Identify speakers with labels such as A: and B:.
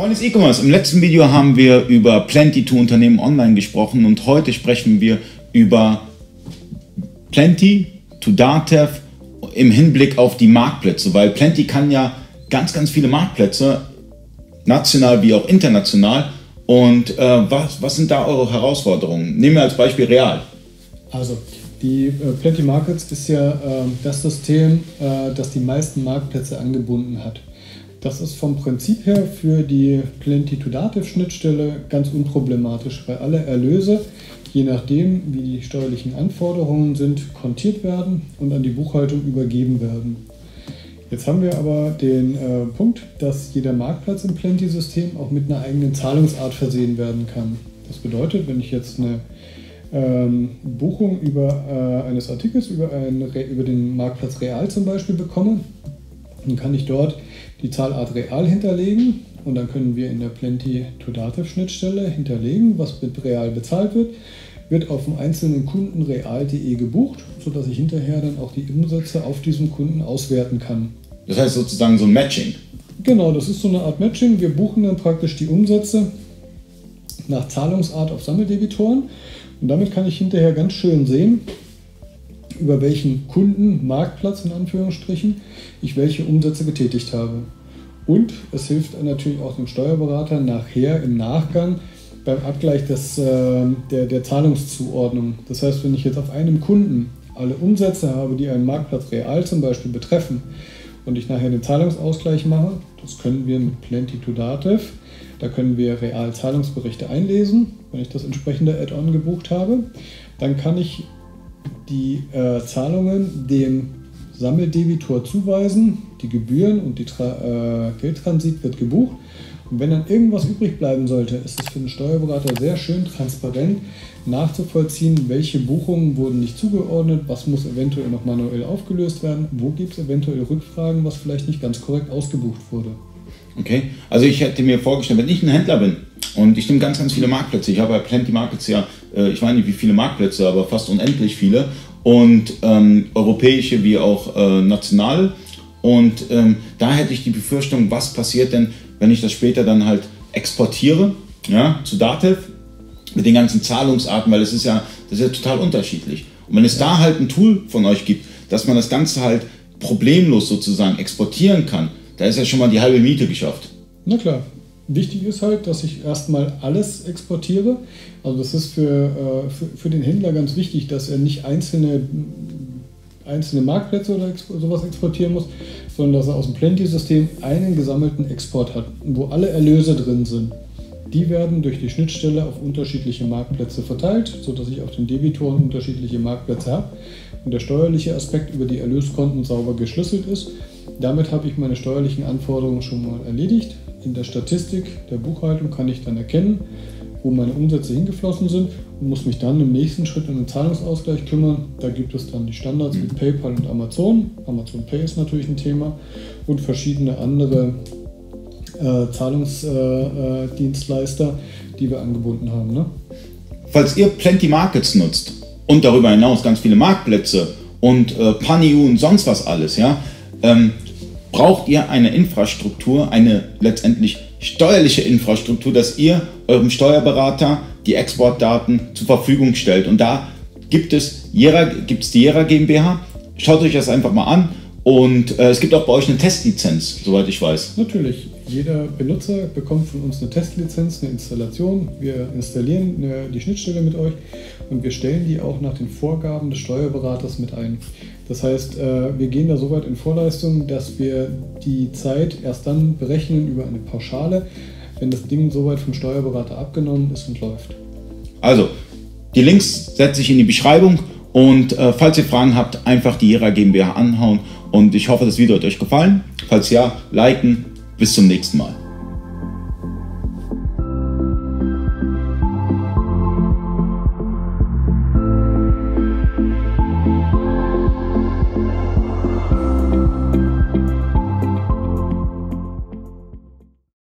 A: Freunde des E-Commerce, im letzten Video haben wir über Plenty to Unternehmen online gesprochen und heute sprechen wir über Plenty to Datev im Hinblick auf die Marktplätze, weil Plenty kann ja ganz, ganz viele Marktplätze, national wie auch international. Und äh, was, was sind da eure Herausforderungen? Nehmen wir als Beispiel Real.
B: Also, die äh, Plenty Markets ist ja äh, das System, äh, das die meisten Marktplätze angebunden hat. Das ist vom Prinzip her für die Plenty-to-Dativ-Schnittstelle ganz unproblematisch, weil alle Erlöse, je nachdem, wie die steuerlichen Anforderungen sind, kontiert werden und an die Buchhaltung übergeben werden. Jetzt haben wir aber den äh, Punkt, dass jeder Marktplatz im Plenty-System auch mit einer eigenen Zahlungsart versehen werden kann. Das bedeutet, wenn ich jetzt eine ähm, Buchung über, äh, eines Artikels über, ein, über den Marktplatz Real zum Beispiel bekomme, dann kann ich dort die Zahlart Real hinterlegen und dann können wir in der Plenty to Dativ Schnittstelle hinterlegen, was mit Real bezahlt wird, wird auf dem einzelnen Kunden real.de gebucht, sodass ich hinterher dann auch die Umsätze auf diesem Kunden auswerten kann.
A: Das heißt sozusagen so ein Matching.
B: Genau, das ist so eine Art Matching. Wir buchen dann praktisch die Umsätze nach Zahlungsart auf Sammeldebitoren und damit kann ich hinterher ganz schön sehen, über welchen Kunden, Marktplatz in Anführungsstrichen, ich welche Umsätze getätigt habe. Und es hilft natürlich auch dem Steuerberater nachher im Nachgang beim Abgleich des, äh, der, der Zahlungszuordnung. Das heißt, wenn ich jetzt auf einem Kunden alle Umsätze habe, die einen Marktplatz real zum Beispiel betreffen, und ich nachher den Zahlungsausgleich mache, das können wir mit Plenty to Dativ, da können wir real Zahlungsberichte einlesen, wenn ich das entsprechende Add-on gebucht habe, dann kann ich die äh, Zahlungen dem Sammeldebitor zuweisen, die Gebühren und die Tra äh, Geldtransit wird gebucht. Und wenn dann irgendwas übrig bleiben sollte, ist es für den Steuerberater sehr schön transparent nachzuvollziehen, welche Buchungen wurden nicht zugeordnet, was muss eventuell noch manuell aufgelöst werden, wo gibt es eventuell Rückfragen, was vielleicht nicht ganz korrekt ausgebucht wurde.
A: Okay, also ich hätte mir vorgestellt, wenn ich ein Händler bin und ich nehme ganz, ganz viele Marktplätze, ich habe bei Plenty Markets ja, äh, ich weiß nicht wie viele Marktplätze, aber fast unendlich viele und ähm, europäische wie auch äh, national. Und ähm, da hätte ich die Befürchtung, was passiert denn, wenn ich das später dann halt exportiere ja, zu Datev mit den ganzen Zahlungsarten, weil es ist ja, das ist ja total unterschiedlich. Und wenn es da halt ein Tool von euch gibt, dass man das Ganze halt problemlos sozusagen exportieren kann, da ist ja schon mal die halbe Miete geschafft.
B: Na klar. Wichtig ist halt, dass ich erstmal alles exportiere. Also das ist für, äh, für, für, den Händler ganz wichtig, dass er nicht einzelne, einzelne Marktplätze oder sowas exportieren muss, sondern dass er aus dem Plenty-System einen gesammelten Export hat, wo alle Erlöse drin sind. Die werden durch die Schnittstelle auf unterschiedliche Marktplätze verteilt, sodass ich auf den Debitoren unterschiedliche Marktplätze habe und der steuerliche Aspekt über die Erlöskonten sauber geschlüsselt ist. Damit habe ich meine steuerlichen Anforderungen schon mal erledigt. In der Statistik der Buchhaltung kann ich dann erkennen, wo meine Umsätze hingeflossen sind und muss mich dann im nächsten Schritt um den Zahlungsausgleich kümmern. Da gibt es dann die Standards wie PayPal und Amazon. Amazon Pay ist natürlich ein Thema und verschiedene andere äh, Zahlungsdienstleister, äh, die wir angebunden haben. Ne?
A: Falls ihr Plenty Markets nutzt und darüber hinaus ganz viele Marktplätze und äh, Paniu und sonst was alles, ja, ähm, braucht ihr eine Infrastruktur, eine letztendlich steuerliche Infrastruktur, dass ihr eurem Steuerberater die Exportdaten zur Verfügung stellt. Und da gibt es, Jera, gibt es die Jera GmbH. Schaut euch das einfach mal an. Und äh, es gibt auch bei euch eine Testlizenz, soweit ich weiß.
B: Natürlich. Jeder Benutzer bekommt von uns eine Testlizenz, eine Installation. Wir installieren eine, die Schnittstelle mit euch und wir stellen die auch nach den Vorgaben des Steuerberaters mit ein. Das heißt, äh, wir gehen da so weit in Vorleistung, dass wir die Zeit erst dann berechnen über eine Pauschale, wenn das Ding soweit vom Steuerberater abgenommen ist und läuft.
A: Also, die Links setze ich in die Beschreibung und äh, falls ihr Fragen habt, einfach die Jera GmbH anhauen und ich hoffe, das Video hat euch gefallen. Falls ja, liken. Bis zum nächsten Mal.